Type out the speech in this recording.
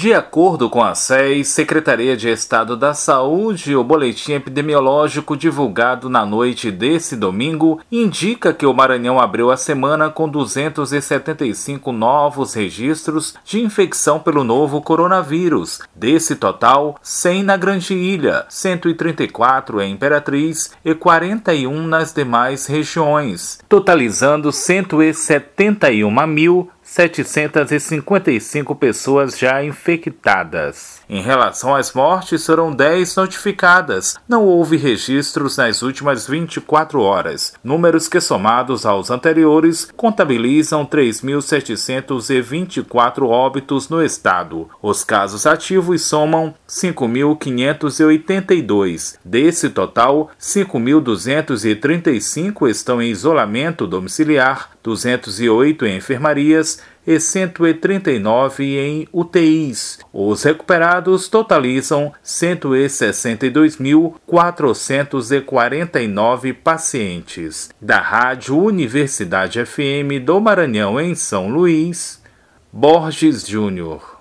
De acordo com a SES, Secretaria de Estado da Saúde, o boletim epidemiológico divulgado na noite desse domingo indica que o Maranhão abriu a semana com 275 novos registros de infecção pelo novo coronavírus. Desse total, 100 na Grande Ilha, 134 em Imperatriz e 41 nas demais regiões, totalizando 171 mil 755 pessoas já infectadas. Em relação às mortes, foram 10 notificadas. Não houve registros nas últimas 24 horas, números que, somados aos anteriores, contabilizam 3.724 óbitos no estado. Os casos ativos somam 5.582. Desse total, 5.235 estão em isolamento domiciliar, 208 em enfermarias e 139 em UTIs. Os recuperados totalizam 162.449 pacientes. Da Rádio Universidade FM do Maranhão, em São Luís, Borges Júnior.